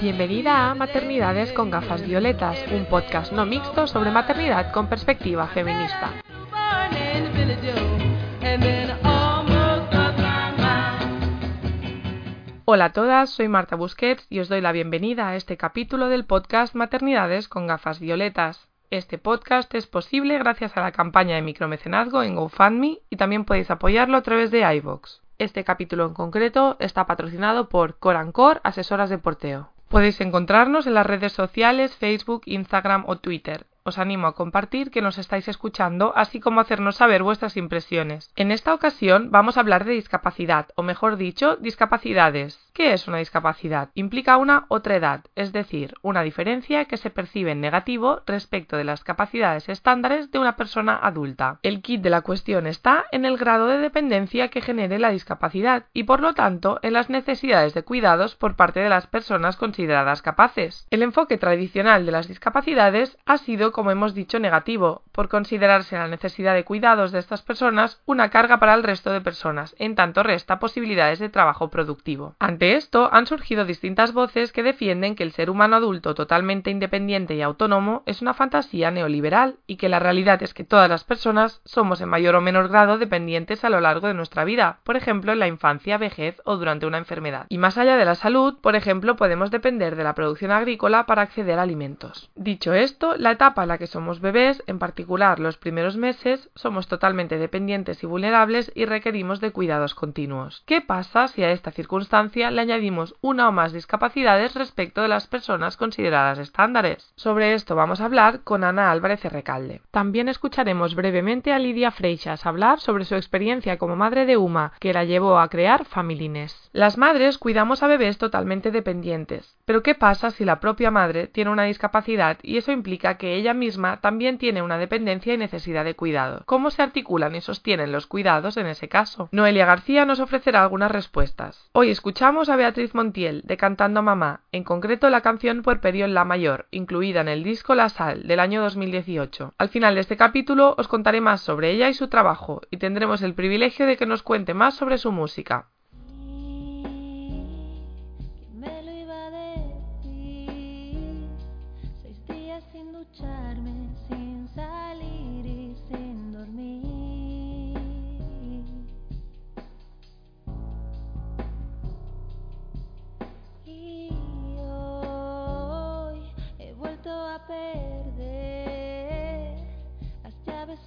Bienvenida a Maternidades con gafas violetas, un podcast no mixto sobre maternidad con perspectiva feminista. Hola a todas, soy Marta Busquets y os doy la bienvenida a este capítulo del podcast Maternidades con gafas violetas. Este podcast es posible gracias a la campaña de micromecenazgo en GoFundMe y también podéis apoyarlo a través de iVoox. Este capítulo en concreto está patrocinado por Corancor Asesoras de Porteo. Podéis encontrarnos en las redes sociales Facebook, Instagram o Twitter. Os animo a compartir que nos estáis escuchando, así como hacernos saber vuestras impresiones. En esta ocasión vamos a hablar de discapacidad, o mejor dicho, discapacidades. ¿Qué es una discapacidad? Implica una otra edad, es decir, una diferencia que se percibe en negativo respecto de las capacidades estándares de una persona adulta. El kit de la cuestión está en el grado de dependencia que genere la discapacidad y por lo tanto en las necesidades de cuidados por parte de las personas consideradas capaces. El enfoque tradicional de las discapacidades ha sido, como hemos dicho, negativo, por considerarse la necesidad de cuidados de estas personas una carga para el resto de personas, en tanto resta posibilidades de trabajo productivo. Ante esto han surgido distintas voces que defienden que el ser humano adulto totalmente independiente y autónomo es una fantasía neoliberal y que la realidad es que todas las personas somos en mayor o menor grado dependientes a lo largo de nuestra vida, por ejemplo en la infancia, vejez o durante una enfermedad. Y más allá de la salud, por ejemplo, podemos depender de la producción agrícola para acceder a alimentos. Dicho esto, la etapa la que somos bebés, en particular los primeros meses, somos totalmente dependientes y vulnerables y requerimos de cuidados continuos. ¿Qué pasa si a esta circunstancia le añadimos una o más discapacidades respecto de las personas consideradas estándares? Sobre esto vamos a hablar con Ana Álvarez Recalde. También escucharemos brevemente a Lidia Freixas hablar sobre su experiencia como madre de Uma, que la llevó a crear Familines. Las madres cuidamos a bebés totalmente dependientes, pero ¿qué pasa si la propia madre tiene una discapacidad y eso implica que ella misma también tiene una dependencia y necesidad de cuidado? ¿Cómo se articulan y sostienen los cuidados en ese caso? Noelia García nos ofrecerá algunas respuestas. Hoy escuchamos a Beatriz Montiel de Cantando a Mamá, en concreto la canción Puerperio en la Mayor, incluida en el disco La Sal del año 2018. Al final de este capítulo os contaré más sobre ella y su trabajo, y tendremos el privilegio de que nos cuente más sobre su música.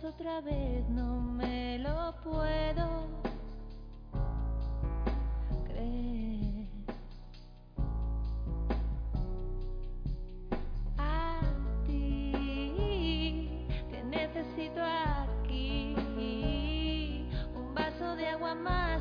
Otra vez, no me lo puedo creer. A ti te necesito aquí. Un vaso de agua más,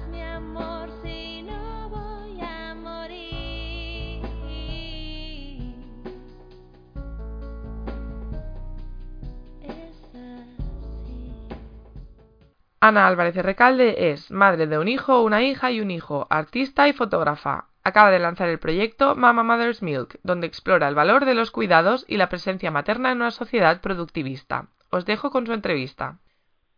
Ana Álvarez de Recalde es madre de un hijo, una hija y un hijo, artista y fotógrafa. Acaba de lanzar el proyecto Mama Mother's Milk, donde explora el valor de los cuidados y la presencia materna en una sociedad productivista. Os dejo con su entrevista.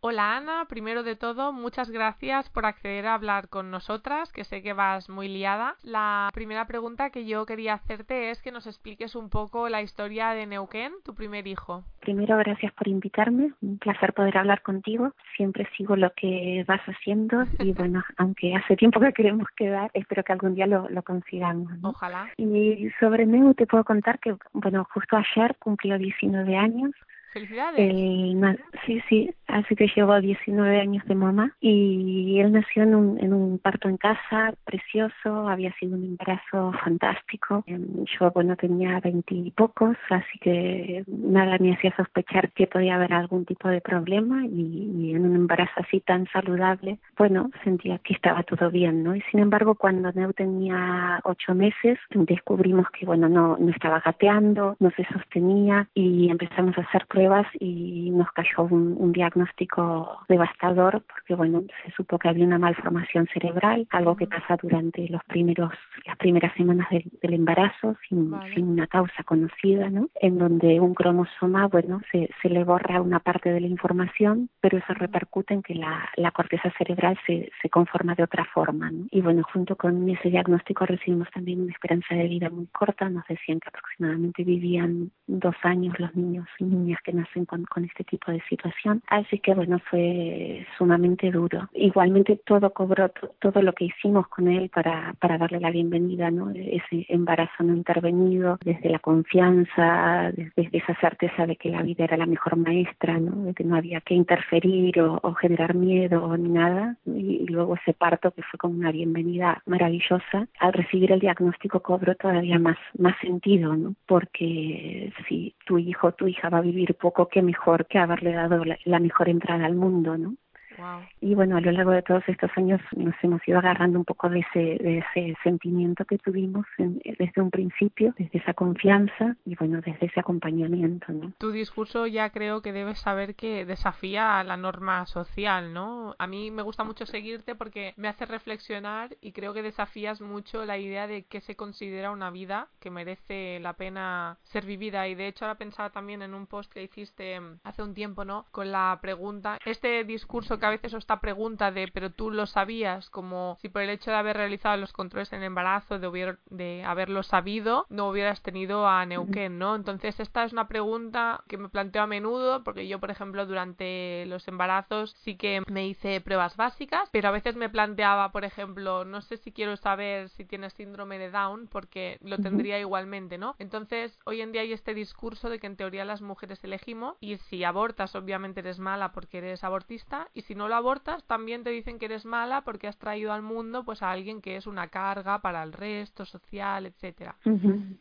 Hola Ana, primero de todo, muchas gracias por acceder a hablar con nosotras, que sé que vas muy liada. La primera pregunta que yo quería hacerte es que nos expliques un poco la historia de Neuquén, tu primer hijo. Primero, gracias por invitarme. Un placer poder hablar contigo. Siempre sigo lo que vas haciendo y bueno, aunque hace tiempo que queremos quedar, espero que algún día lo, lo consigamos. ¿no? Ojalá. Y sobre Neu te puedo contar que, bueno, justo ayer cumplió 19 años. Felicidades. Na- sí, sí, así que llevo 19 años de mamá y él nació en un, en un parto en casa precioso, había sido un embarazo fantástico. Em, Yo, bueno, tenía 20 y pocos, así que nada me hacía sospechar que podía haber algún tipo de problema y, y en un embarazo así tan saludable, bueno, sentía que estaba todo bien, ¿no? Y sin embargo, cuando Neu tenía ocho meses, descubrimos que, bueno, no, no estaba gateando, no se sostenía y empezamos a hacer pruebas y nos cayó un, un diagnóstico devastador porque, bueno, se supo que había una malformación cerebral, algo que pasa durante los primeros, las primeras semanas del, del embarazo sin, Vale. sin una causa conocida, ¿no? En donde un cromosoma, bueno, se, se le borra una parte de la información, pero eso repercute en que la, la corteza cerebral se, se conforma de otra forma, ¿no? Y bueno, junto con ese diagnóstico recibimos también una esperanza de vida muy corta, nos decían que aproximadamente vivían dos años los niños y niñas que nacen con, con este tipo de situación. Así que bueno, fue sumamente duro. Igualmente todo cobró, to- todo lo que hicimos con él para, para darle la bienvenida, ¿no? Ese embarazo no intervenido, desde la confianza, desde esa certeza de que la vida era la mejor maestra, ¿no? De que no había que interferir o, o generar miedo ni nada. Y, y luego ese parto que fue como una bienvenida maravillosa. Al recibir el diagnóstico cobró todavía más, más sentido, ¿no? Porque si tu hijo o tu hija va a vivir poco, qué mejor que haberle dado la mejor entrada al mundo, ¿no? Wow. Y bueno, a lo largo de todos estos años nos hemos ido agarrando un poco de ese, de ese sentimiento que tuvimos en- desde un principio, desde esa confianza y bueno, desde ese acompañamiento, ¿no? Tu discurso ya creo que debes saber que desafía a la norma social, ¿no? A mí me gusta mucho seguirte porque me hace reflexionar y creo que desafías mucho la idea de que se considera una vida que merece la pena ser vivida. Y de hecho ahora pensaba también en un post que hiciste hace un tiempo, ¿no? Con la pregunta, este discurso que a veces esta pregunta de pero tú lo sabías, como si por el hecho de haber realizado los controles en embarazo, de, hubier- de haberlo sabido, no hubieras tenido a Neuquén, ¿no? Entonces esta es una pregunta que me planteo a menudo, porque yo, por ejemplo, durante los embarazos sí que me hice pruebas básicas, pero a veces me planteaba, por ejemplo, no sé si quiero saber si tienes síndrome de Down, porque lo tendría igualmente, ¿no? Entonces, hoy en día hay este discurso de que en teoría las mujeres elegimos y si abortas, obviamente eres mala porque eres abortista, y si no lo abortas, también te dicen que eres mala porque has traído al mundo pues a alguien que es una carga para el resto social, etcétera.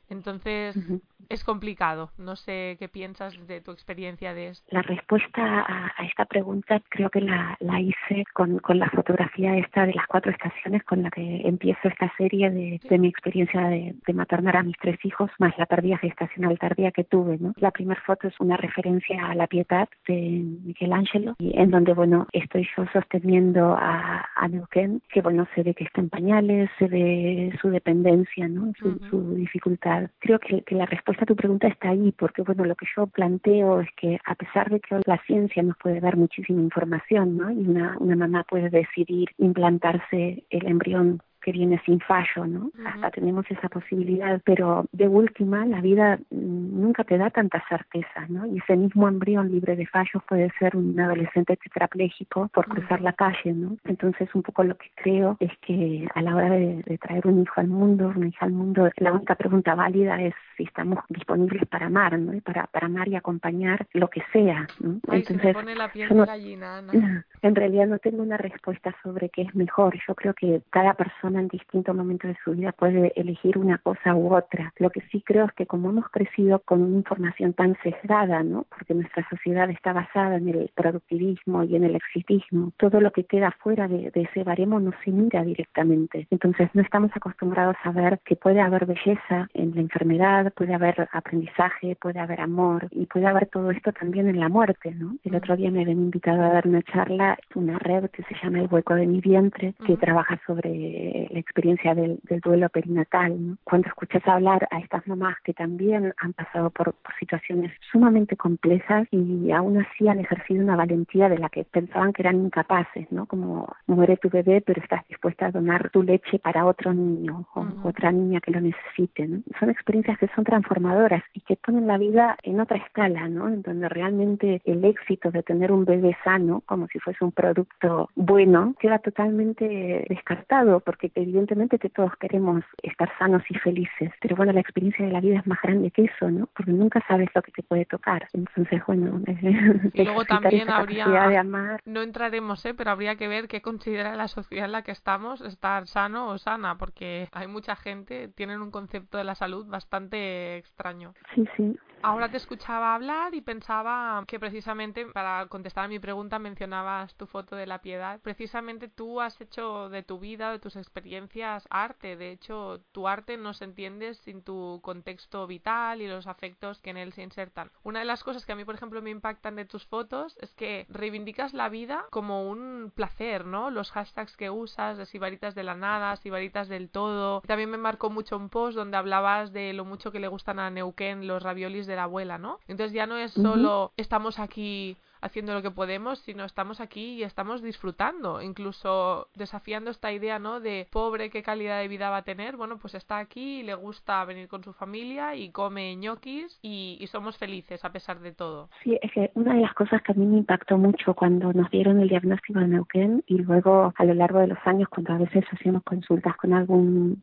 Entonces. Es complicado. No sé qué piensas de tu experiencia de esto. La respuesta a, a esta pregunta creo que la, la hice con, con la fotografía esta de las cuatro estaciones con la que empiezo esta serie de, de mi experiencia de, de maternar a mis tres hijos, más la pérdida gestacional tardía que tuve. ¿no? La primera foto es una referencia a la piedad de Michelangelo, y en donde bueno estoy yo sosteniendo a, a Neuquén, que bueno se ve que está en pañales, se ve su dependencia, ¿no? su, Ujú. su dificultad. Creo que, que la respuesta a tu pregunta está ahí, porque bueno, lo que yo planteo es que a pesar de que la ciencia nos puede dar muchísima información, ¿no? Y una, una mamá puede decidir implantarse el embrión que viene sin fallo, ¿no? Ujú. Hasta tenemos esa posibilidad, pero de última la vida mm, nunca te da tanta certeza, ¿no? Y ese mismo embrión libre de fallos puede ser un adolescente tetrapléjico por Ujú. cruzar la calle, ¿no? Entonces un poco lo que creo es que a la hora de, de traer un hijo al mundo, una hija al mundo, la única pregunta válida es si estamos disponibles para amar, ¿no? Y para, para amar y acompañar lo que sea, ¿no? Ay, se me Entonces, pone la piel yo de no- gallina, Ana. en realidad no tengo una respuesta sobre qué es mejor. Yo creo que cada persona en distinto momento de su vida puede elegir una cosa u otra. Lo que sí creo es que como hemos crecido con una información tan sesgada, ¿no? Porque nuestra sociedad está basada en el productivismo y en el exitismo, todo lo que queda fuera de, de ese baremo no se mira directamente. Entonces no estamos acostumbrados a ver que puede haber belleza en la enfermedad, puede haber aprendizaje, puede haber amor y puede haber todo esto también en la muerte, ¿no? El otro día me habían invitado a dar una charla, una red que se llama El hueco de mi vientre, que trabaja sobre la experiencia del, del duelo perinatal, ¿no? Cuando escuchas hablar a estas mamás que también han pasado por, por situaciones sumamente complejas y aún así han ejercido una valentía de la que pensaban que eran incapaces, ¿no? Como muere tu bebé, pero estás dispuesta a donar tu leche para otro niño o otra niña que lo necesite, ¿no? Son experiencias que son transformadoras y que ponen la vida en otra escala, ¿no? En donde realmente el éxito de tener un bebé sano, como si fuese un producto bueno, queda totalmente descartado porque evidentemente que todos queremos estar sanos y felices, pero bueno, la experiencia de la vida es más grande que eso, ¿no? Porque nunca sabes lo que te puede tocar. Entonces, bueno, y luego también habría, de amar. no entraremos, ¿eh? pero habría que ver qué considera la sociedad en la que estamos estar sano o sana, porque hay mucha gente, tienen un concepto de la salud bastante extraño. Sí, sí. Ahora te escuchaba hablar y pensaba que precisamente para contestar a mi pregunta mencionabas tu foto de la piedad. Precisamente tú has hecho de tu vida, de tus experiencias, arte. De hecho, tu arte no se entiende sin tu contexto vital y los afectos que en él se insertan. Una de las cosas que a mí, por ejemplo, me impactan de tus fotos es que reivindicas la vida como un placer, ¿no? Los hashtags que usas de sibaritas de la nada, sibaritas del todo. También me marcó mucho un post donde hablabas de lo mucho que le gustan a Neuquén los raviolis de la abuela, ¿no? Entonces ya no es solo estamos aquí haciendo lo que podemos, sino estamos aquí y estamos disfrutando, incluso desafiando esta idea, ¿no? De pobre, qué calidad de vida va a tener. Bueno, pues está aquí y le gusta venir con su familia y come ñoquis y, y somos felices a pesar de todo. Sí, es que una de las cosas que a mí me impactó mucho cuando nos dieron el diagnóstico de Neuquén y luego a lo largo de los años cuando a veces hacíamos consultas con algún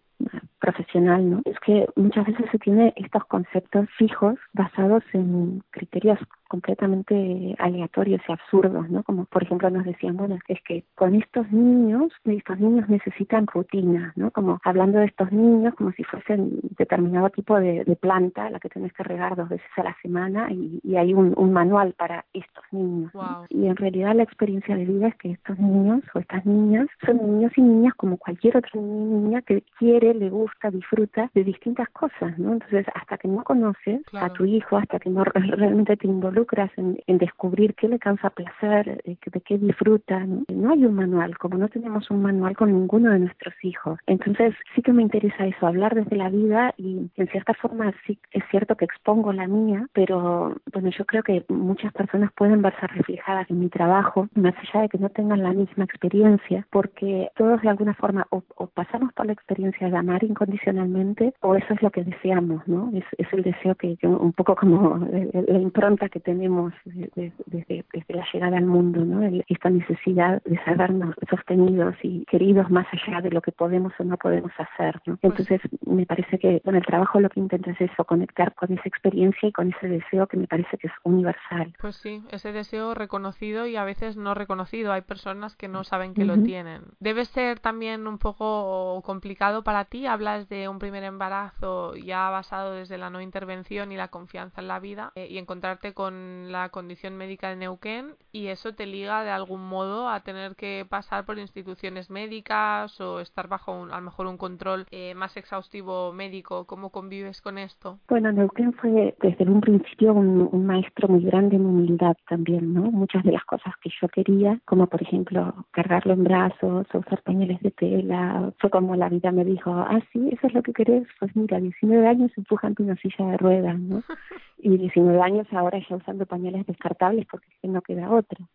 profesional, ¿no? Es que muchas veces se tiene estos conceptos fijos basados en criterios completamente aleatorios y absurdos, ¿no? Como por ejemplo nos decían, bueno, es que con estos niños, estos niños necesitan rutina, ¿no? Como hablando de estos niños como si fuesen determinado tipo de, planta, la que tienes que regar dos veces a la semana y, hay un, manual para estos niños. Y en realidad la experiencia de vida es que estos niños o estas niñas son niños y niñas como cualquier otro niño y niña que quiere, le gusta, disfruta de distintas cosas, ¿no? Entonces, hasta que no conoces a tu hijo, hasta que no realmente te involucras en, descubrir qué le causa placer, eh, de, qué disfruta. No hay un manual, como no tenemos un manual con ninguno de nuestros hijos. Entonces sí que me interesa eso, hablar desde la vida y en cierta forma sí es cierto que expongo la mía, pero bueno, yo creo que muchas personas pueden verse reflejadas en mi trabajo, más allá de que no tengan la misma experiencia, porque todos de alguna forma o, pasamos por la experiencia de amar incondicionalmente o eso es lo que deseamos, ¿no? Es, es el deseo que, un poco como la impronta que tenemos desde, desde, la llegada al mundo, ¿no? esta necesidad de sabernos sostenidos y queridos más allá de lo que podemos o no podemos hacer. ¿no? Pues Entonces, me parece que con el trabajo lo que intento es eso, conectar con esa experiencia y con ese deseo que me parece que es universal. Pues sí, ese deseo reconocido y a veces no reconocido. Hay personas que no saben que lo tienen. Debe ser también un poco complicado para ti. Hablas de un primer embarazo ya basado desde la no intervención y la confianza en la vida eh, y encontrarte con la condición médica de Neuquén y eso te liga de algún modo a tener que pasar por instituciones médicas o estar bajo un, a lo mejor un control eh, más exhaustivo médico. ¿Cómo convives con esto? Bueno, Neuquén fue desde un principio un, maestro muy grande en humildad también, ¿no? Muchas de las cosas que yo quería, como por ejemplo cargarlo en brazos usar pañales de tela, fue como la vida me dijo, ah, sí, eso es lo que querés, pues mira, 19 años empujando una silla de ruedas, ¿no? y 19 años ahora ya usando pañales descartables porque no queda otra.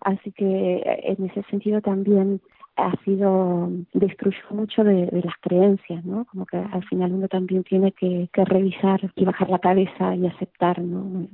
Así que eh, en ese sentido también ha sido, destruyó mucho de, las creencias, ¿no? Como que al final uno también tiene que, que revisar y bajar la cabeza y aceptar, ¿no?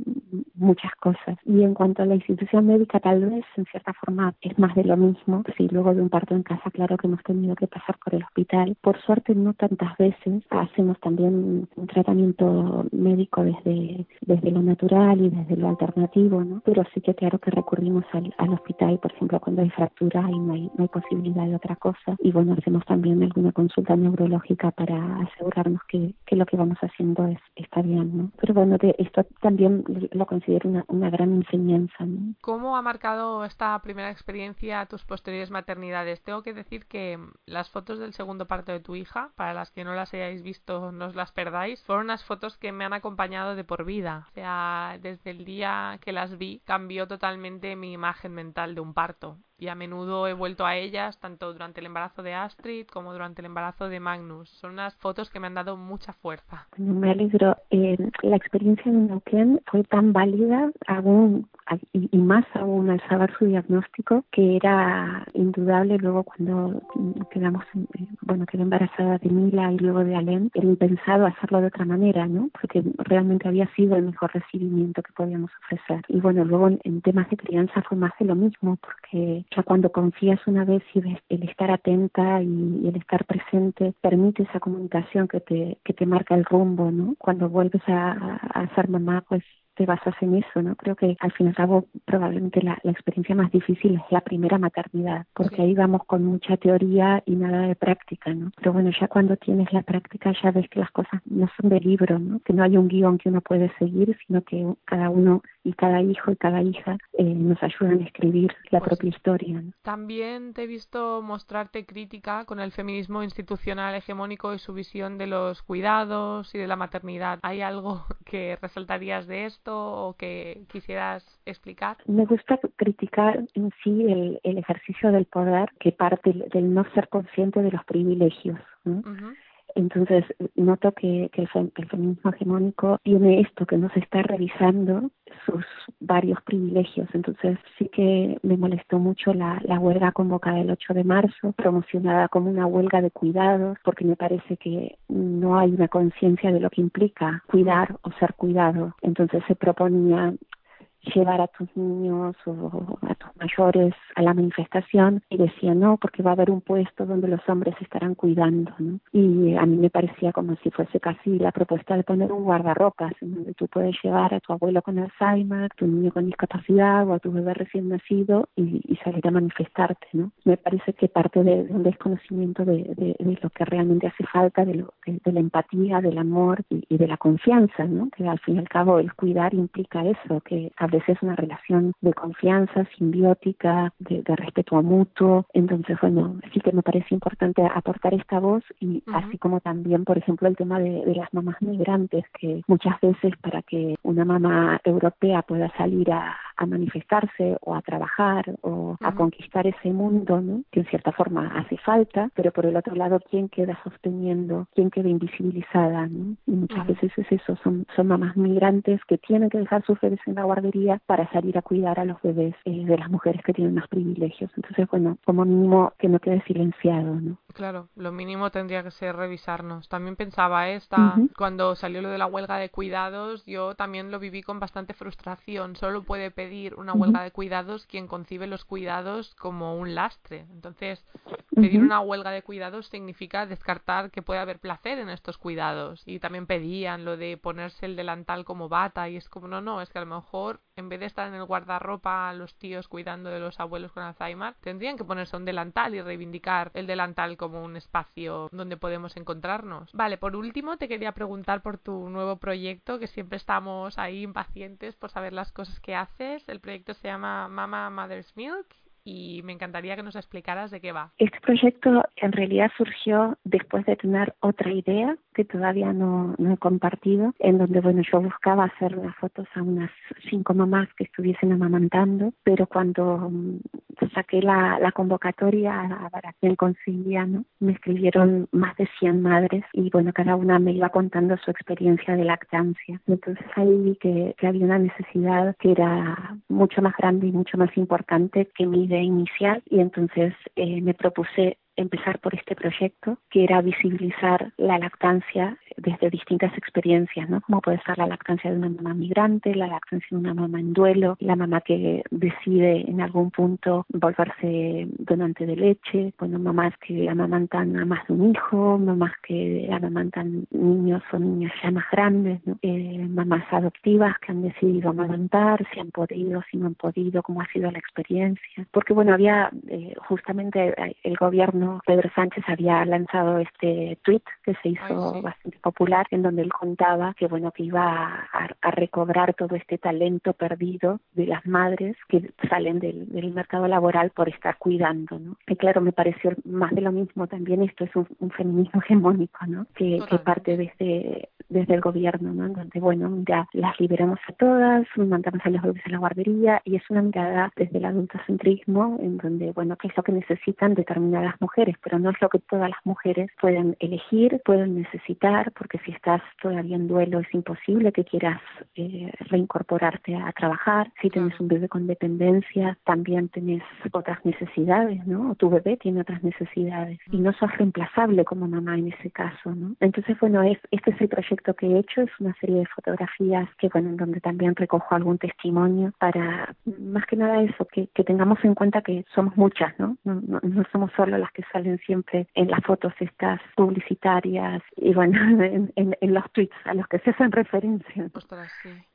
Muchas cosas. Y en cuanto a la institución médica, tal vez en cierta forma es más de lo mismo. Sí, luego de un parto en casa, claro que hemos tenido que pasar por el hospital. Por suerte, no tantas veces. Hacemos también un tratamiento médico desde, desde lo natural y desde lo alternativo, ¿no? Pero sí que claro que recurrimos al, al hospital, por ejemplo, cuando hay fractura y no hay, no hay posibilidad de otra cosa. Y bueno, hacemos también alguna consulta neurológica para asegurarnos que, que lo que vamos haciendo es, está bien, ¿no? Pero bueno, esto también lo considero una, una gran enseñanza, ¿no? ¿Cómo ha marcado esta primera experiencia tus posteriores maternidades? Tengo que decir que las fotos del segundo parto de tu hija, para las que no las hayáis visto, no os las perdáis, fueron unas fotos que me han acompañado de por vida. O sea, desde el día que las vi, cambió totalmente mi imagen mental de un parto y a menudo he vuelto a ellas tanto durante el embarazo de Astrid como durante el embarazo de Magnus. Son unas fotos que me han dado mucha fuerza. Me alegro. Eh, la experiencia de Neuquén fue tan válida aún y, más aún al saber su diagnóstico que era indudable luego cuando quedamos bueno, quedé embarazada de Mila y luego de Alem, era impensado hacerlo de otra manera, ¿no? Porque realmente había sido el mejor recibimiento que podíamos ofrecer. Y bueno, luego en, temas de crianza fue más de lo mismo, porque ya cuando confías una vez y ves el estar atenta y, el estar presente permite esa comunicación que te, que te marca el rumbo, ¿no? Cuando vuelves a, a ser mamá, pues te basas en eso, ¿no? Creo que al fin y al cabo probablemente la, experiencia más difícil es la primera maternidad, porque ahí vamos con mucha teoría y nada de práctica, ¿no? Pero bueno, ya cuando tienes la práctica ya ves que las cosas no son de libro, ¿no? Que no hay un guion que uno puede seguir, sino que cada uno y cada hijo y cada hija eh, nos ayudan a escribir la pues propia historia. ¿no? También te he visto mostrarte crítica con el feminismo institucional hegemónico y su visión de los cuidados y de la maternidad. ¿Hay algo que resaltarías de esto? O que quisieras explicar? Me gusta criticar en sí el, el ejercicio del poder que parte del no ser consciente de los privilegios. Entonces, noto que, el, feminismo hegemónico tiene esto, que no se está revisando sus varios privilegios. Entonces, sí que me molestó mucho la, la huelga convocada el 8 de marzo, promocionada como una huelga de cuidados, porque me parece que no hay una conciencia de lo que implica cuidar o ser cuidado. Entonces, se proponía llevar a tus niños o a tus mayores a la manifestación y decía no porque va a haber un puesto donde los hombres estarán cuidando ¿no? y a mí me parecía como si fuese casi la propuesta de poner un guardarropas en donde tú puedes llevar a tu abuelo con Alzheimer, tu niño con discapacidad o a tu bebé recién nacido y, salir a manifestarte ¿no? me parece que parte de, un desconocimiento de, lo que realmente hace falta de, lo, de, la empatía, del amor y, y, de la confianza ¿no? que al fin y al cabo el cuidar implica eso que a es una relación de confianza, simbiótica, de, respeto a mutuo. Entonces, bueno, sí que me parece importante aportar esta voz y así como también, por ejemplo, el tema de, las mamás migrantes, que muchas veces para que una mamá europea pueda salir a, manifestarse o a trabajar o a conquistar ese mundo, ¿no? que en cierta forma hace falta, pero por el otro lado, ¿quién queda sosteniendo? ¿Quién queda invisibilizada? ¿no? Y muchas veces es eso, son, son mamás migrantes que tienen que dejar sus bebés en la guardería para salir a cuidar a los bebés eh, de las mujeres que tienen más privilegios. Entonces, bueno, como mínimo que no quede silenciado, ¿no? Claro, lo mínimo tendría que ser revisarnos. También pensaba esta, cuando salió lo de la huelga de cuidados, yo también lo viví con bastante frustración. Solo puede pedir una huelga de cuidados quien concibe los cuidados como un lastre. Entonces, pedir una huelga de cuidados significa descartar que puede haber placer en estos cuidados. Y también pedían lo de ponerse el delantal como bata y es como, no, no, es que a lo mejor en vez de estar en el guardarropa los tíos cuidando de los abuelos con Alzheimer, tendrían que ponerse un delantal y reivindicar el delantal como un espacio donde podemos encontrarnos. Vale, por último te quería preguntar por tu nuevo proyecto, que siempre estamos ahí impacientes por saber las cosas que haces. El proyecto se llama Mama Mother's Milk y me encantaría que nos explicaras de qué va. Este proyecto en realidad surgió después de tener otra idea que todavía no, no he compartido, en donde bueno yo buscaba hacer las fotos a unas cinco mamás que estuviesen amamantando, pero cuando mm, saqué la, la convocatoria para quien conseguía, ¿no? me escribieron más de 100 madres y bueno, cada una me iba contando su experiencia de lactancia. Entonces ahí vi que, que había una necesidad que era mucho más grande y mucho más importante que mi inicial y entonces eh, me propuse empezar por este proyecto que era visibilizar la lactancia desde distintas experiencias, ¿no? Como puede ser la lactancia de una mamá migrante, la lactancia de una mamá en duelo, la mamá que decide en algún punto volverse donante de leche, bueno, mamás que amamantan a más de un hijo, mamás que amamantan niños o niñas ya más grandes, ¿no? eh, mamás adoptivas que han decidido amamantar, si han podido, si no han podido, cómo ha sido la experiencia. Porque bueno, había eh, justamente el gobierno, Pedro Sánchez había lanzado este tweet que se hizo bastante popular en donde él contaba que bueno que iba a, recobrar todo este talento perdido de las madres que salen del, mercado laboral por estar cuidando no y claro me pareció más de lo mismo también esto es un, feminismo hegemónico no que, parte desde desde el gobierno, ¿no? Donde, bueno, ya las liberamos a todas, mandamos a los bebés a la guardería y es una mirada desde el adultocentrismo en donde, bueno, qué es lo que necesitan determinadas mujeres, pero no es lo que todas las mujeres pueden elegir, pueden necesitar, porque si estás todavía en duelo es imposible que quieras eh, reincorporarte a trabajar. Si tienes un bebé con dependencia, también tenés otras necesidades, ¿no? O tu bebé tiene otras necesidades y no sos reemplazable como mamá en ese caso, ¿no? Entonces, bueno, es, este es el proyecto que he hecho, es una serie de fotografías que, bueno, en donde también recojo algún testimonio para, más que nada eso, que, que tengamos en cuenta que somos muchas, ¿no? No, no, no somos solo las que salen siempre en las fotos estas publicitarias y, bueno, en, en, en los tweets a los que se hacen referencia.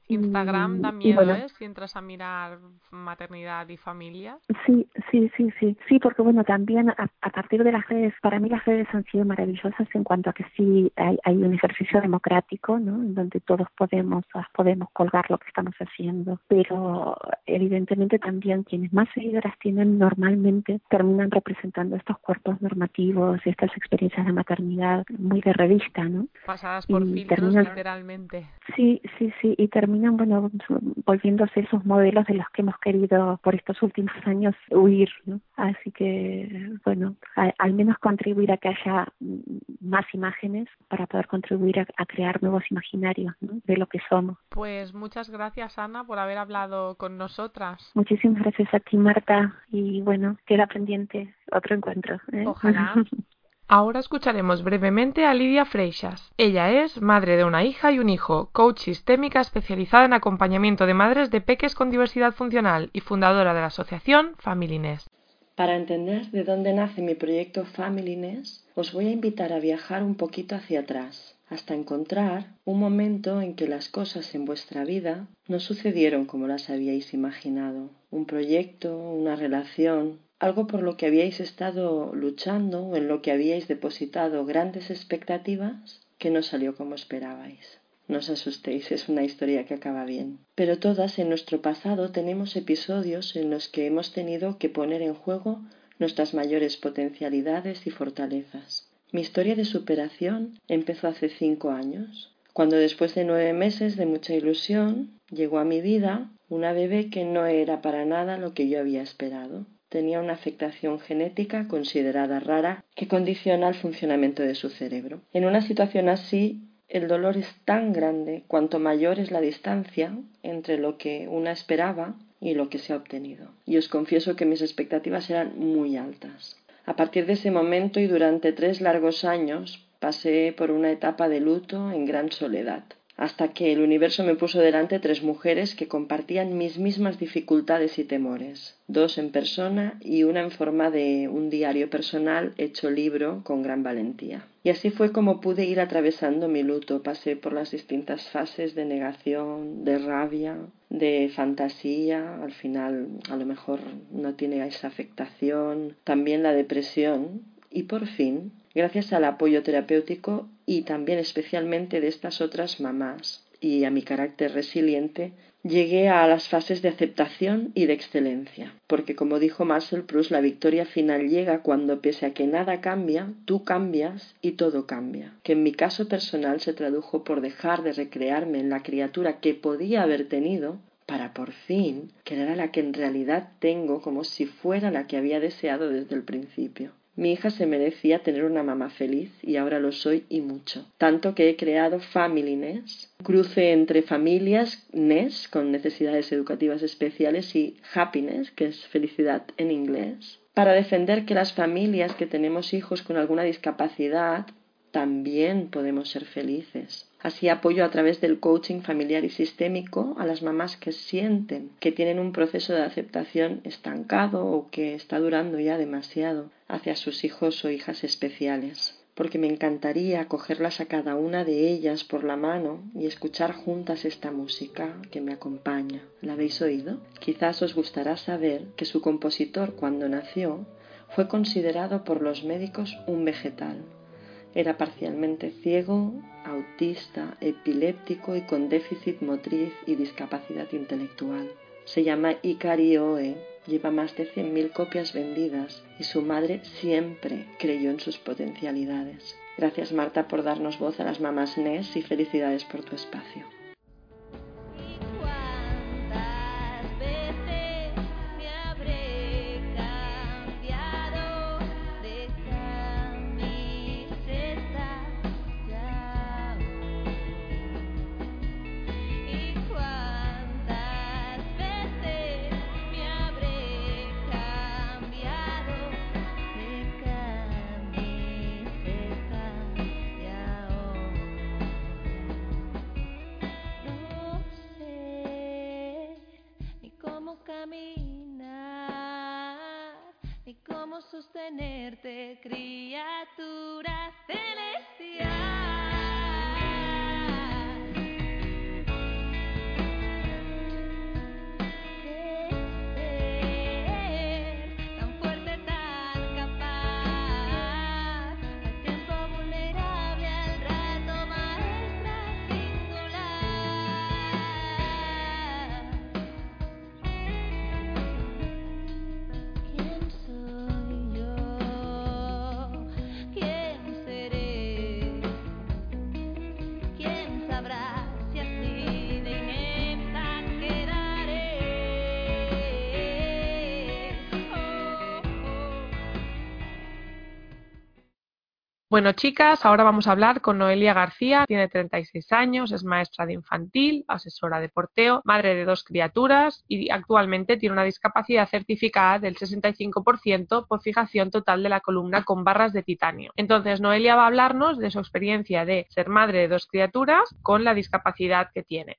Instagram da Y- y miedo, bueno, ¿eh? Si entras a mirar maternidad y familia. Sí, sí, sí, sí. Sí, porque bueno, también a, a partir de las redes, para mí las redes han sido maravillosas en cuanto a que sí hay, hay un ejercicio democrático, ¿no? En donde todos podemos, podemos colgar lo que estamos haciendo. Pero evidentemente también quienes más seguidoras tienen normalmente terminan representando estos cuerpos normativos, estas experiencias de maternidad muy de revista, ¿no? Pasadas por Y filtros, terminan- literalmente. Sí, sí, sí, y terminan, bueno, volviéndose esos modelos de los que hemos querido por estos últimos años huir, ¿no? Así que, bueno, a- al menos contribuir a que haya más imágenes para poder contribuir a, a crear nuevos imaginarios ¿no? de lo que somos. Pues muchas gracias, Ana, por haber hablado con nosotras. Muchísimas gracias a ti, Marta, y bueno, queda pendiente otro encuentro. ¿eh? Ojalá. Ahora escucharemos brevemente a Lidia Freixas. Ella es madre de una hija y un hijo, coach sistémica especializada en acompañamiento de madres de peques con diversidad funcional y fundadora de la asociación Familyness. Para entender de dónde nace mi proyecto Familyness, os voy a invitar a viajar un poquito hacia atrás, hasta encontrar un momento en que las cosas en vuestra vida no sucedieron como las habíais imaginado. Un proyecto, una relación, algo por lo que habíais estado luchando o en lo que habíais depositado grandes expectativas que no salió como esperabais. No os asustéis, es una historia que acaba bien. Pero todas en nuestro pasado tenemos episodios en los que hemos tenido que poner en juego nuestras mayores potencialidades y fortalezas. Mi historia de superación empezó hace cinco años, cuando después de nueve meses de mucha ilusión llegó a mi vida una bebé que no era para nada lo que yo había esperado. Tenía una afectación genética considerada rara que condiciona el funcionamiento de su cerebro. En una situación así, el dolor es tan grande cuanto mayor es la distancia entre lo que una esperaba y lo que se ha obtenido. Y os confieso que mis expectativas eran muy altas. A partir de ese momento y durante tres largos años pasé por una etapa de luto en gran soledad, hasta que el universo me puso delante tres mujeres que compartían mis mismas dificultades y temores, dos en persona y una en forma de un diario personal hecho libro con gran valentía. Y así fue como pude ir atravesando mi luto, pasé por las distintas fases de negación, de rabia, de fantasía, al final a lo mejor no tiene esa afectación, también la depresión. Y por fin, gracias al apoyo terapéutico y también especialmente de estas otras mamás y a mi carácter resiliente, llegué a las fases de aceptación y de excelencia, porque como dijo Marcel Proust, la victoria final llega cuando pese a que nada cambia, tú cambias y todo cambia, que en mi caso personal se tradujo por dejar de recrearme en la criatura que podía haber tenido para por fin querer a la que en realidad tengo como si fuera la que había deseado desde el principio. Mi hija se merecía tener una mamá feliz y ahora lo soy y mucho. Tanto que he creado Familyness, cruce entre familias, Ness, con necesidades educativas especiales, y Happiness, que es felicidad en inglés, para defender que las familias que tenemos hijos con alguna discapacidad también podemos ser felices. Así apoyo a través del coaching familiar y sistémico a las mamás que sienten que tienen un proceso de aceptación estancado o que está durando ya demasiado hacia sus hijos o hijas especiales. Porque me encantaría cogerlas a cada una de ellas por la mano y escuchar juntas esta música que me acompaña. ¿La habéis oído? Quizás os gustará saber que su compositor cuando nació fue considerado por los médicos un vegetal. Era parcialmente ciego, autista, epiléptico y con déficit motriz y discapacidad intelectual. Se llama Ikari Oe, lleva más de 100.000 copias vendidas y su madre siempre creyó en sus potencialidades. Gracias Marta por darnos voz a las mamás NES y felicidades por tu espacio. Bueno, chicas, ahora vamos a hablar con Noelia García. Tiene 36 años, es maestra de infantil, asesora de porteo, madre de dos criaturas y actualmente tiene una discapacidad certificada del 65% por fijación total de la columna con barras de titanio. Entonces, Noelia va a hablarnos de su experiencia de ser madre de dos criaturas con la discapacidad que tiene.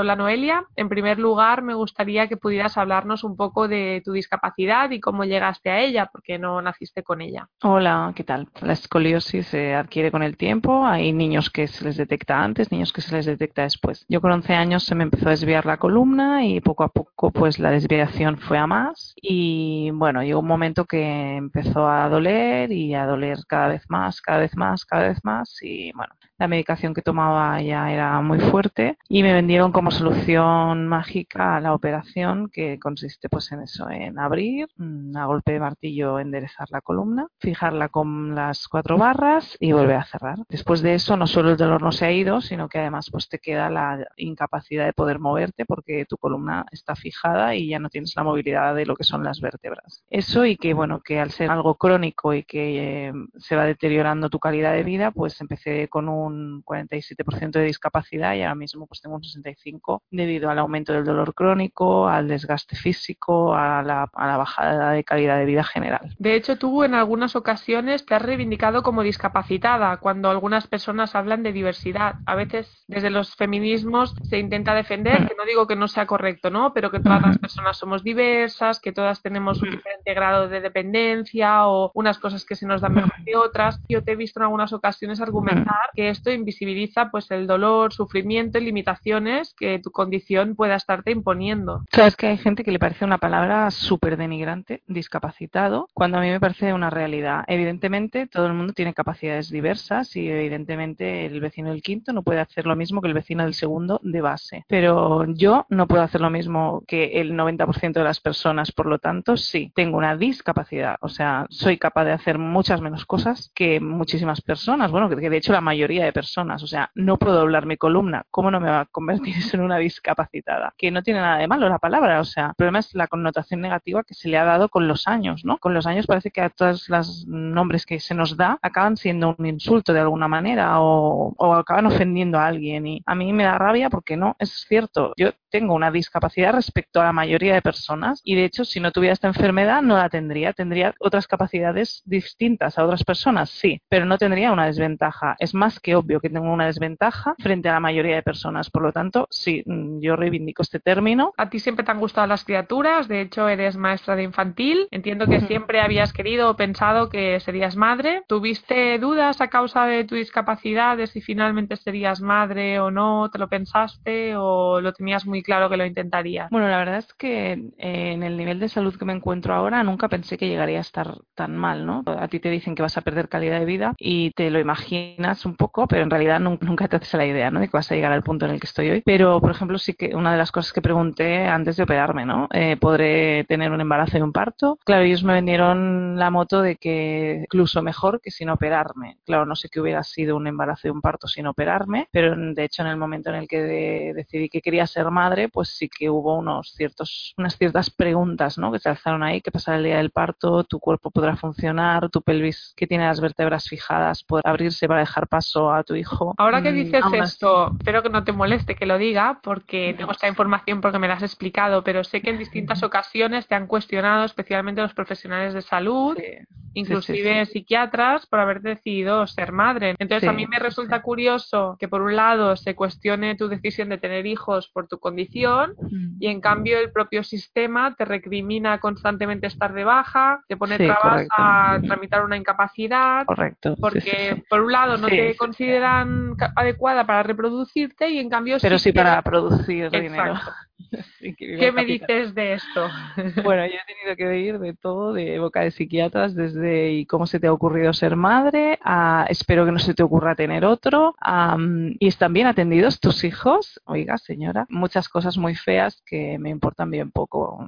Hola Noelia, en primer lugar me gustaría que pudieras hablarnos un poco de tu discapacidad y cómo llegaste a ella, porque no naciste con ella. Hola, ¿qué tal? La escoliosis se adquiere con el tiempo. Hay niños que se les detecta antes, niños que se les detecta después. Yo con 11 años se me empezó a desviar la columna y poco a poco pues la desviación fue a más y bueno, llegó un momento que empezó a doler y a doler cada vez más, cada vez más, cada vez más y bueno, la medicación que tomaba ya era muy fuerte y me vendieron como solución mágica a la operación que consiste pues en eso, en abrir, mm, a golpe de martillo enderezar la columna, fijarla con las cuatro barras y volver a cerrar. Después de eso no solo el dolor no se ha ido, sino que además pues te queda la incapacidad de poder moverte porque tu columna está fijada y ya no tienes la movilidad de lo que son las vértebras. Eso y que bueno, que al ser algo crónico y que eh, se va deteriorando tu calidad de vida, pues empecé con un 47% de discapacidad y ahora mismo pues tengo un 65% debido al aumento del dolor crónico, al desgaste físico, a la, a la bajada de calidad de vida general. De hecho, tú en algunas ocasiones te has reivindicado como discapacitada cuando algunas personas hablan de diversidad. A veces desde los feminismos se intenta defender, que no digo que no sea correcto, ¿no? Pero que todas las personas somos diversas, que todas tenemos un diferente grado de dependencia o unas cosas que se nos dan mejor que otras. Yo te he visto en algunas ocasiones argumentar que esto invisibiliza pues el dolor, sufrimiento y limitaciones que tu condición pueda estarte imponiendo. Sabes que hay gente que le parece una palabra súper denigrante, discapacitado, cuando a mí me parece una realidad. Evidentemente, todo el mundo tiene capacidades diversas y evidentemente el vecino del quinto no puede hacer lo mismo que el vecino del segundo de base. Pero yo no puedo hacer lo mismo que el 90% de las personas, por lo tanto, sí, tengo una discapacidad. O sea, soy capaz de hacer muchas menos cosas que muchísimas personas. Bueno, que de hecho la mayoría de personas. O sea, no puedo doblar mi columna. ¿Cómo no me va a convertir en una discapacitada? Que no tiene nada de malo la palabra. O sea, el problema es la connotación negativa que se le ha dado con los años, ¿no? Con los años parece que a todos los nombres que se nos da acaban siendo un insulto de alguna manera o, o acaban ofendiendo a alguien. Y a mí me da rabia porque no, es cierto. Yo tengo una discapacidad respecto a la mayoría de personas y de hecho si no tuviera esta enfermedad no la tendría. Tendría otras capacidades distintas a otras personas, sí, pero no tendría una desventaja. Es más que obvio que tengo una desventaja frente a la mayoría de personas. Por lo tanto, sí, mm, yo reivindico este término. A ti siempre te han gustado las criaturas, de hecho eres maestra de infantil. Entiendo que siempre habías querido o pensado que serías madre. ¿Tuviste dudas a causa de tu discapacidad de si finalmente serías madre o no? ¿Te lo pensaste o lo tenías muy muy claro que lo intentarías. Bueno, la verdad es que eh, en el nivel de salud que me encuentro ahora nunca pensé que llegaría a estar tan mal, ¿no? A ti te dicen que vas a perder calidad de vida y te lo imaginas un poco, pero en realidad nunca, nunca te haces la idea, ¿no? De que vas a llegar al punto en el que estoy hoy. Pero, por ejemplo, sí que una de las cosas que pregunté antes de operarme, ¿no? Eh, ¿Podré tener un embarazo y un parto? Claro, ellos me vendieron la moto de que incluso mejor que sin operarme. Claro, no sé qué hubiera sido un embarazo y un parto sin operarme, pero de hecho en el momento en el que de- decidí que quería ser madre, pues sí que hubo unos ciertos, unas ciertas preguntas, ¿no? Que se alzaron ahí, ¿qué pasará el día del parto? ¿Tu cuerpo podrá funcionar? ¿Tu pelvis que tiene las vértebras fijadas podrá abrirse para dejar paso a tu hijo? Ahora que Mm, dices así- esto, espero que no te moleste que lo diga, porque tengo esta información porque me la has explicado, pero sé que en distintas ocasiones te han cuestionado, especialmente los profesionales de salud, Sí. Inclusive psiquiatras, por haber decidido ser madre. Entonces a mí me resulta curioso que por un lado se cuestione tu decisión de tener hijos por tu condición Mm. y en cambio el propio sistema te recrimina constantemente estar de baja, te pone trabas correcto. a tramitar una incapacidad, Correcto. porque por un lado no te consideran adecuada para reproducirte y en cambio Pero sí para producir dinero. Exacto. ¿Qué me dices de esto? Bueno, yo he tenido que oír de todo, de boca de psiquiatras, desde ¿y cómo se te ha ocurrido ser madre? a espero que no se te ocurra tener otro. a, ¿Y están bien atendidos tus hijos? Oiga, señora, muchas cosas muy feas que me importan bien poco,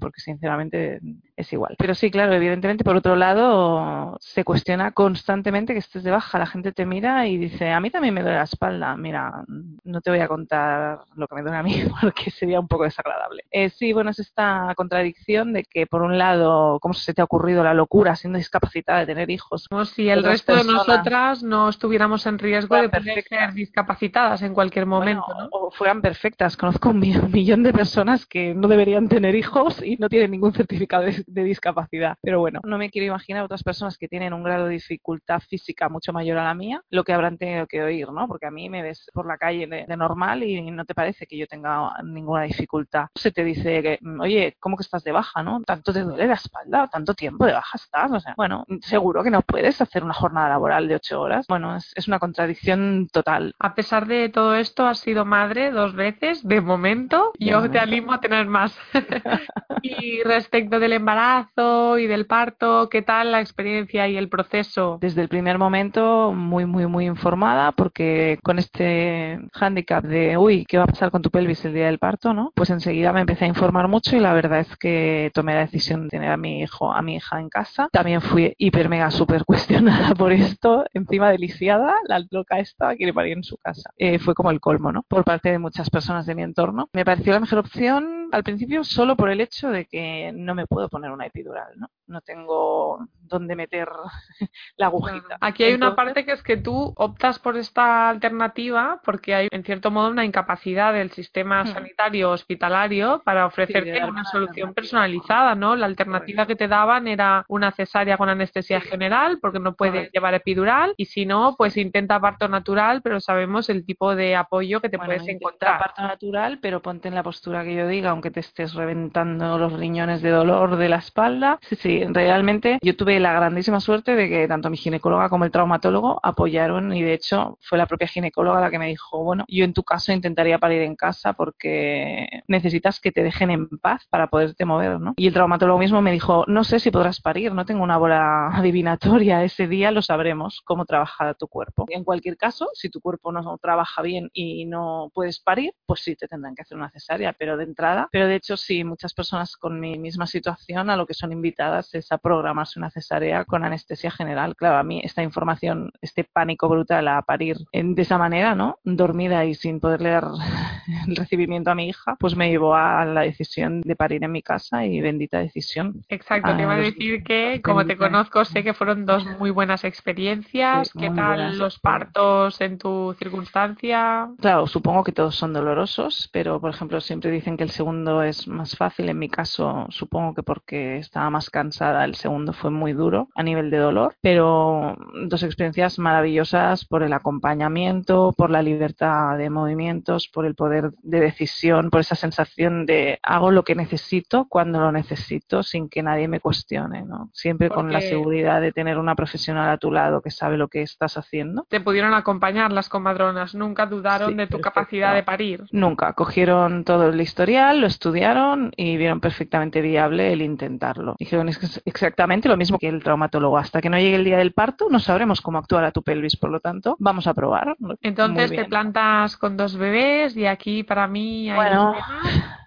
porque sinceramente es igual. Pero sí, claro, evidentemente, por otro lado, se cuestiona constantemente que estés de baja. La gente te mira y dice, a mí también me duele la espalda. Mira, no te voy a contar lo que me duele a mí porque sería un poco desagradable. Eh, sí, bueno, es esta contradicción de que, por un lado, ¿cómo se te ha ocurrido la locura siendo discapacitada de tener hijos? Como si el resto de personas. nosotras no estuviéramos en riesgo de poder perfectas. ser discapacitadas en cualquier momento, Bueno, ¿no? O fueran perfectas. Conozco un millón de personas que no deberían tener hijos y no tienen ningún certificado de, de discapacidad. Pero bueno, no me quiero imaginar otras personas que tienen un grado de dificultad física mucho mayor a la mía, lo que habrán tenido que oír, ¿no? Porque a mí me ves por la calle de, de normal y no te parece que yo tenga ninguna dificultad. Se te dice que, mm, oye, ¿cómo que estás de baja, no? ¿Tanto te duele la espalda? ¿Tanto tiempo de baja estás? O sea, bueno, seguro que no puedes hacer una jornada laboral de ocho horas. Bueno, es, es una contradicción total. A pesar de todo esto, has sido madre dos veces, de momento. Yo te animo a tener más. y respecto del embarazo y del parto, ¿qué tal la experiencia y el proceso? desde el primer momento muy, muy, muy informada porque con este hándicap de, uy, ¿qué va a pasar con tu pelvis el día del parto? ¿no? Pues enseguida me empecé a informar mucho y la verdad es que tomé la decisión de tener a mi hijo, a mi hija en casa. También fui hiper mega súper cuestionada por esto, encima deliciada, la loca esta quiere parir en su casa. Eh, fue como el colmo, ¿no? Por parte de muchas personas de mi entorno. Me pareció la mejor opción al principio solo por el hecho de que no me puedo poner una epidural, ¿no? No tengo dónde meter la agujita. Aquí hay una parte que es que tú optas por esta alternativa porque hay, en cierto modo, una incapacidad del sistema Hmm. sanitario hospitalario para ofrecerte una solución personalizada, ¿no? La alternativa que te daban era una cesárea con anestesia general porque no puedes llevar epidural y si no, pues intenta parto natural, pero sabemos el tipo de apoyo que te bueno, puedes encontrar. parto natural, pero ponte en la postura que yo diga, aunque te estés reventando los riñones de dolor de la espalda. Sí, sí, realmente yo tuve la grandísima suerte de que tanto mi ginecóloga como el traumatólogo apoyaron y de hecho fue la propia ginecóloga la que me dijo, bueno, yo en tu caso intentaría parir en casa porque necesitas que te dejen en paz para poderte mover, ¿no? Y el traumatólogo mismo me dijo, no sé si podrás parir, no tengo una bola adivinatoria, ese día lo sabremos cómo trabaja tu cuerpo. En cualquier caso, si tu cuerpo no trabaja bien y no puedes parir, pues sí te tendrán que hacer una cesárea, pero de entrada, pero de hecho sí, muchas personas con mi misma situación a lo que son invitadas es a programarse una cesárea con anestesia general. Claro, a mí esta información, este pánico brutal a parir en- de esa manera, ¿no? Dormida y sin poderle dar el recibimiento a mi hija, pues me llevó a la decisión de parir en mi casa y bendita decisión. Exacto, te Ah, iba a los- decir que, como te conozco, sé que fueron dos muy buenas experiencias. Sí, ¿Qué tal buenas. los partos en tu circunstancia? Claro, supongo que todos son dolorosos, pero por ejemplo siempre dicen que el segundo es más fácil. En mi caso, supongo que porque estaba más cansada el segundo fue muy duro a nivel de dolor, pero dos experiencias maravillosas por el acompañamiento, por la libertad de movimientos, por el poder de decisión, por esa sensación de hago lo que necesito cuando lo necesito sin que nadie me cuestione, ¿no? Siempre con la Porque- seguridad de tener una profesional a tu lado que sabe lo que estás haciendo. Te pudieron acompañar las comadronas, nunca dudaron Sí, de tu perfecto. capacidad de parir. Nunca. Cogieron todo el historial, lo estudiaron y vieron perfectamente viable el intentarlo. Dijeron es exactamente lo mismo que el traumatólogo. Hasta que no llegue el día del parto, no sabremos cómo actuar a tu pelvis. Por lo tanto, vamos a probar. Entonces te plantas con dos bebés y aquí para mí hay Bueno.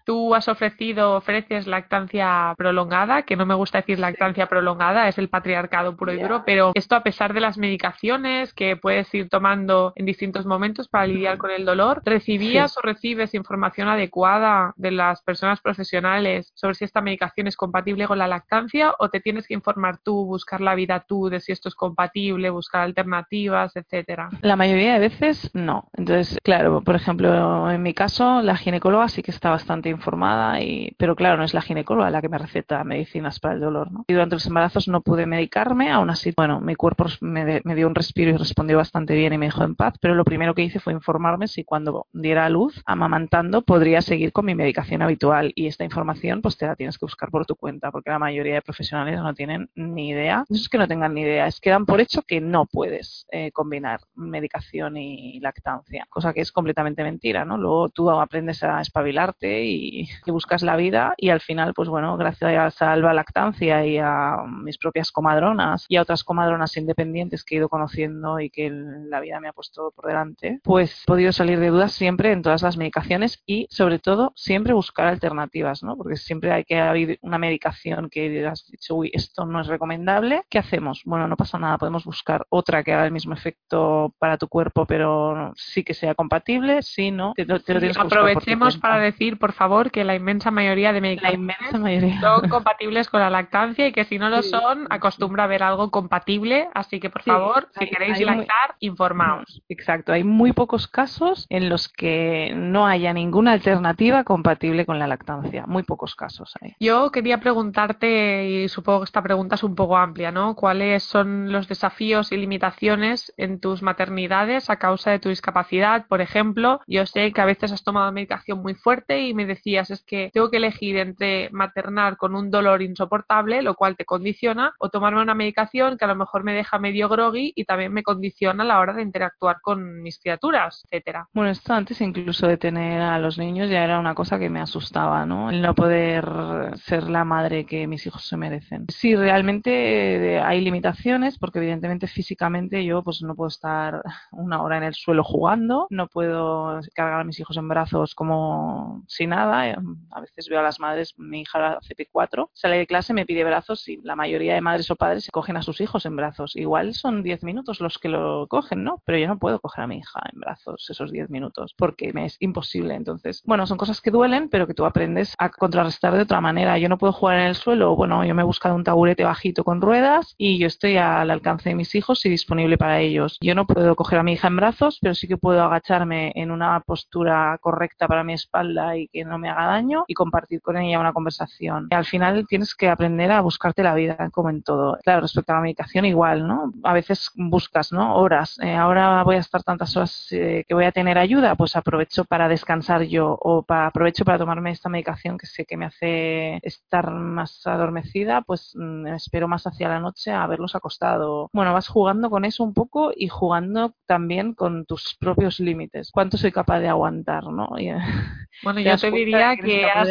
Tú has ofrecido, ofreces lactancia prolongada, que no me gusta decir lactancia prolongada, es el patriarcado puro y duro, pero esto a pesar de las medicaciones que puedes ir tomando en distintos momentos para lidiar con el dolor, ¿recibías o recibes información adecuada de las personas profesionales sobre si esta medicación es compatible con la lactancia o te tienes que informar tú, buscar la vida tú de si esto es compatible, buscar alternativas, etcétera? La mayoría de veces no. Entonces, claro, por ejemplo, en mi caso, la ginecóloga sí que está bastante informada, y, pero claro, no es la ginecóloga la que me receta medicinas para el dolor. ¿no? Y durante los embarazos no pude medicarme, aún así, bueno, mi cuerpo me, de- me dio un respiro y respondió bastante bien y me dejó en paz, pero lo primero que hice fue informarme si cuando diera a luz, amamantando, podría seguir con mi medicación habitual. Y esta información, pues te la tienes que buscar por tu cuenta, porque la mayoría de profesionales no tienen ni idea. No es que no tengan ni idea, es que dan por hecho que no puedes eh, combinar medicación y lactancia, cosa que es completamente mentira, ¿no? Luego tú aprendes a espabilarte y que buscas la vida y al final, pues bueno, gracias a Alba Lactancia y a mis propias comadronas y a otras comadronas independientes que he ido conociendo y que la vida me ha puesto por delante, pues he podido salir de dudas siempre en todas las medicaciones y sobre todo siempre buscar alternativas, ¿no? Porque siempre hay que haber una medicación que has dicho, uy, esto no es recomendable, ¿qué hacemos? Bueno, no pasa nada, podemos buscar otra que haga el mismo efecto para tu cuerpo, pero sí que sea compatible, si no, te, te lo tienes aprovechemos para decir, por favor, que la inmensa mayoría de medicamentos mayoría. son compatibles con la lactancia y que si no lo Sí, son, acostumbra a ver algo compatible. Así que, por Sí, favor, si queréis muy- lactar, informaos. Exacto, hay muy pocos casos en los que no haya ninguna alternativa compatible con la lactancia. Muy pocos casos hay. Yo quería preguntarte, y supongo que esta pregunta es un poco amplia, ¿no? ¿Cuáles son los desafíos y limitaciones en tus maternidades a causa de tu discapacidad? Por ejemplo, yo sé que a veces has tomado medicación muy fuerte y me decías es que tengo que elegir entre maternar con un dolor insoportable, lo cual te condiciona, o tomarme una medicación que a lo mejor me deja medio groggy y también me condiciona a la hora de interactuar con mis criaturas, etcétera. Bueno, esto antes incluso de tener a los niños ya era una cosa que me asustaba, ¿no? El no poder ser la madre que mis hijos se merecen. Sí, realmente eh, hay limitaciones porque evidentemente físicamente yo pues no puedo estar una hora en el suelo jugando, no puedo cargar a mis hijos en brazos como si nada. Eh, A veces veo a las madres, mi hija la CP4, sale de clase, me pide brazos y la mayoría de madres o padres cogen a sus hijos en brazos. Igual son 10 minutos los que lo cogen, ¿no? Pero yo no puedo coger a mi hija en brazos esos 10 minutos porque me es imposible. Entonces, bueno, son cosas que duelen, pero que tú aprendes a contrarrestar de otra manera. Yo no puedo jugar en el suelo, bueno, yo me he buscado un taburete bajito con ruedas y yo estoy al alcance de mis hijos y disponible para ellos. Yo no puedo coger a mi hija en brazos, pero sí que puedo agacharme en una postura correcta para mi espalda y que no me haga daño y compartir con ella una conversación. Y al final tienes que aprender a buscarte la vida, como en todo. Claro, respecto a la medicación igual, ¿no? A veces buscas, ¿no? Horas. Eh, ahora voy a estar tantas horas eh, que voy a tener ayuda, pues aprovecho para descansar yo o para, aprovecho para tomarme esta medicación que sé que me hace estar más adormecida, pues mm, espero más hacia la noche a haberlos acostado. Bueno, vas jugando con eso un poco y jugando también con tus propios límites. ¿Cuánto soy capaz de aguantar, no? Y, Bueno, yo te cuenta diría que has,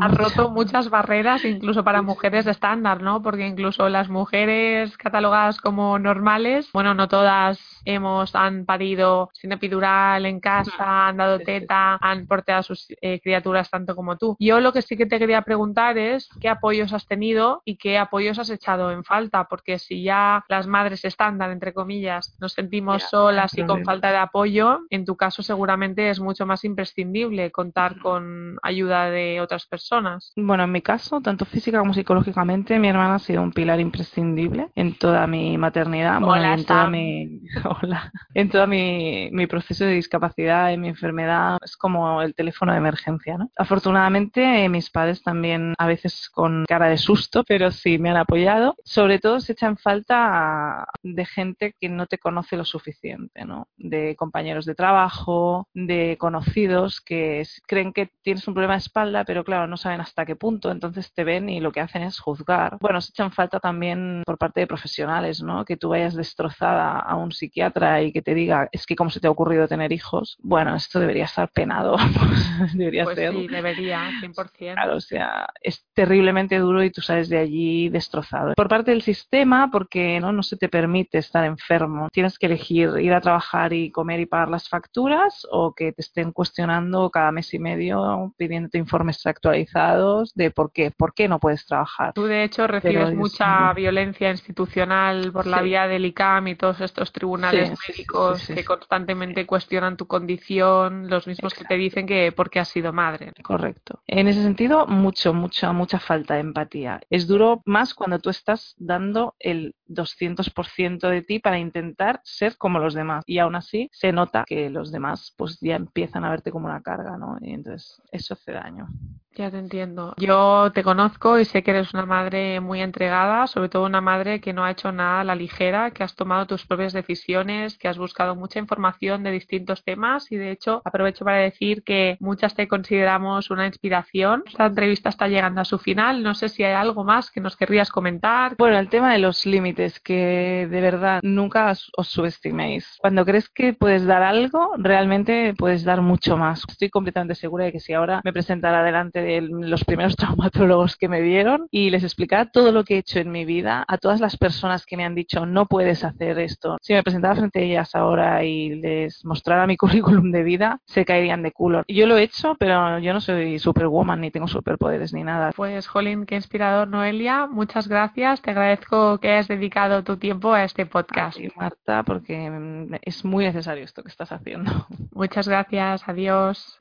has roto muchas barreras, incluso para mujeres estándar, ¿no? Porque incluso las mujeres catalogadas como normales, bueno, no todas hemos, han parido sin epidural en casa, han dado teta, han porteado a sus eh, criaturas tanto como tú. Yo lo que sí que te quería preguntar es qué apoyos has tenido y qué apoyos has echado en falta, porque si ya las madres estándar, entre comillas, nos sentimos Ya, solas y con falta de apoyo, en tu caso seguramente es mucho más imprescindible contar con con ayuda de otras personas? Bueno, en mi caso, tanto física como psicológicamente, mi hermana ha sido un pilar imprescindible en toda mi maternidad, bueno, Hola, y en toda mi hola, en todo mi, mi proceso de discapacidad, en mi enfermedad, es como el teléfono de emergencia, ¿no? Afortunadamente, eh, mis padres también a veces con cara de susto, pero sí me han apoyado. Sobre todo se echan falta de gente que no te conoce lo suficiente, ¿no? De compañeros de trabajo, de conocidos que creen que tienes un problema de espalda, pero claro, no saben hasta qué punto, entonces te ven y lo que hacen es juzgar. Bueno, se echan falta también por parte de profesionales, ¿no? Que tú vayas destrozada a un psiquiatra y que te diga, es que cómo se te ha ocurrido tener hijos. Bueno, esto debería estar penado, debería Pues ser sí, debería, 100%. Claro, o sea, es terriblemente duro y tú sales de allí destrozado. Por parte del sistema, porque no, no se te permite estar enfermo. Tienes que elegir ir a trabajar y comer y pagar las facturas o que te estén cuestionando cada mes y medio pidiéndote informes actualizados de por qué, por qué no puedes trabajar. Tú, de hecho, recibes mucha violencia institucional por la vía del ICAM y todos estos tribunales Sí, médicos sí, que constantemente cuestionan tu condición, los mismos que te dicen que porque has sido madre. Correcto. En ese sentido, mucho, mucha, mucha falta de empatía. Es duro más cuando tú estás dando el 200% de ti para intentar ser como los demás. Y aún así se nota que los demás pues ya empiezan a verte como una carga, ¿no? Y entonces eso hace daño. Ya te entiendo. Yo te conozco y sé que eres una madre muy entregada, sobre todo una madre que no ha hecho nada a la ligera, que has tomado tus propias decisiones, que has buscado mucha información de distintos temas y de hecho aprovecho para decir que muchas te consideramos una inspiración. Esta entrevista está llegando a su final. No sé si hay algo más que nos querrías comentar. Bueno, el tema de los límites, que de verdad nunca os, subestiméis. Cuando crees que puedes dar algo, realmente puedes dar mucho más. Estoy completamente segura de que si ahora me presentara delante de los primeros traumatólogos que me vieron y les explicara todo lo que he hecho en mi vida, a todas las personas que me han dicho no puedes hacer esto, si me presentara frente a ellas ahora y les mostrara mi currículum de vida, se caerían de culo. Yo lo he hecho, pero yo no soy superwoman ni tengo superpoderes ni nada. Pues, Jolín, qué inspirador, Noelia. Muchas gracias. Te agradezco que hayas dedicado tu tiempo a este podcast. Sí, Marta, porque es muy necesario esto que estás haciendo. Muchas gracias. Adiós.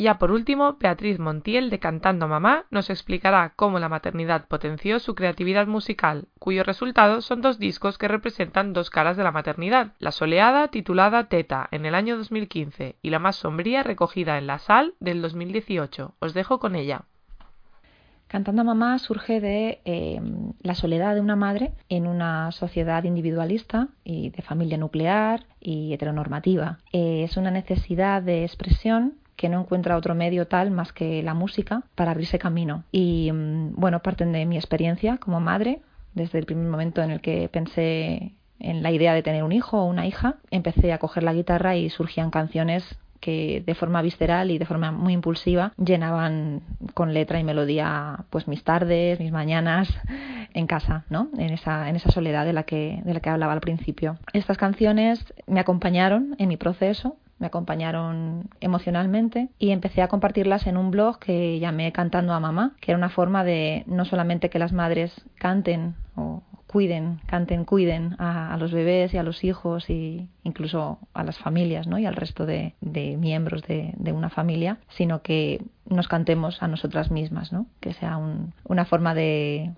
Ya por último, Beatriz Montiel de Cantando Mamá nos explicará cómo la maternidad potenció su creatividad musical, cuyos resultados son dos discos que representan dos caras de la maternidad, la soleada titulada Teta en el año 2015 y la más sombría recogida en La Sal del 2018. Os dejo con ella. Cantando mamá surge de eh, la soledad de una madre en una sociedad individualista y de familia nuclear y heteronormativa. Eh, es una necesidad de expresión que no encuentra otro medio tal más que la música para abrirse camino. Y mm, bueno, parten de mi experiencia como madre, desde el primer momento en el que pensé en la idea de tener un hijo o una hija, empecé a coger la guitarra y surgían canciones que de forma visceral y de forma muy impulsiva llenaban con letra y melodía pues mis tardes, mis mañanas en casa, ¿no? En esa, en esa soledad de la que, de la que hablaba al principio. Estas canciones me acompañaron en mi proceso, me acompañaron emocionalmente y empecé a compartirlas en un blog que llamé Cantando a Mamá, que era una forma de no solamente que las madres canten o cuiden, canten, cuiden a, los bebés y a los hijos y incluso a las familias ¿no? y al resto de, miembros de, una familia, sino que nos cantemos a nosotras mismas, ¿no? que sea un, una forma de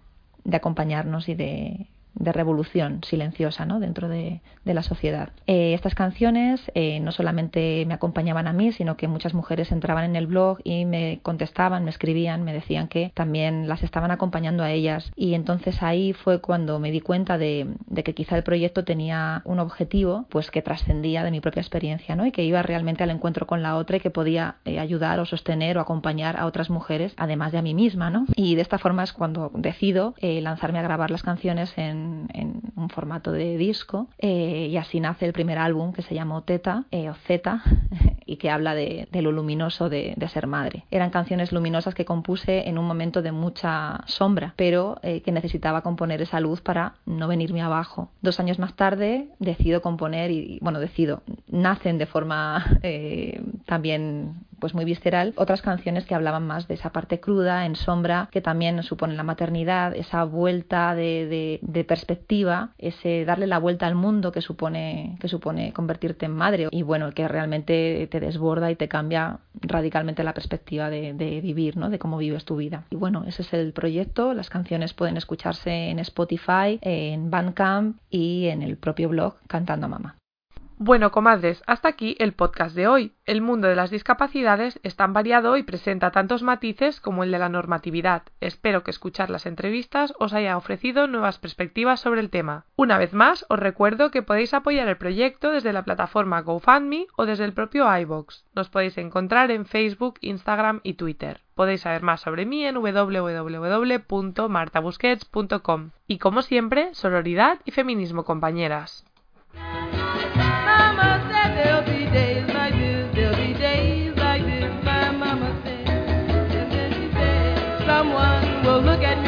acompañarnos y de de revolución silenciosa ¿no? dentro de, de la sociedad. Eh, estas canciones eh, no solamente me acompañaban a mí, sino que muchas mujeres entraban en el blog y me contestaban, me escribían, me decían que también las estaban acompañando a ellas. Y entonces ahí fue cuando me di cuenta de, que quizá el proyecto tenía un objetivo pues que trascendía de mi propia experiencia ¿no? y que iba realmente al encuentro con la otra y que podía eh, ayudar o sostener o acompañar a otras mujeres, además de a mí misma. ¿no? Y de esta forma es cuando decido lanzarme a grabar las canciones en, en un formato de disco. Eh, y así nace el primer álbum que se llamó Teta eh, o Zeta y que habla de, lo luminoso de, ser madre. Eran canciones luminosas que compuse en un momento de mucha sombra, pero eh, que necesitaba componer esa luz para no venirme abajo. Dos años más tarde decido componer y, bueno, decido, nacen de forma también pues muy visceral otras canciones que hablaban más de esa parte cruda, en sombra, que también supone la maternidad, esa vuelta de, de perspectiva, ese darle la vuelta al mundo que supone, que supone convertirte en madre y bueno, que realmente te desborda y te cambia radicalmente la perspectiva de, vivir, ¿no? de cómo vives tu vida. Y bueno, ese es el proyecto, las canciones pueden escucharse en Spotify, en Bandcamp y en el propio blog Cantando a Mamá. Bueno, comadres, hasta aquí el podcast de hoy. El mundo de las discapacidades es tan variado y presenta tantos matices como el de la normatividad. Espero que escuchar las entrevistas os haya ofrecido nuevas perspectivas sobre el tema. Una vez más, os recuerdo que podéis apoyar el proyecto desde la plataforma GoFundMe o desde el propio iBox. Nos podéis encontrar en Facebook, Instagram y Twitter. Podéis saber más sobre mí en www.martabusquets.com. Y como siempre, sororidad y feminismo, compañeras. Look at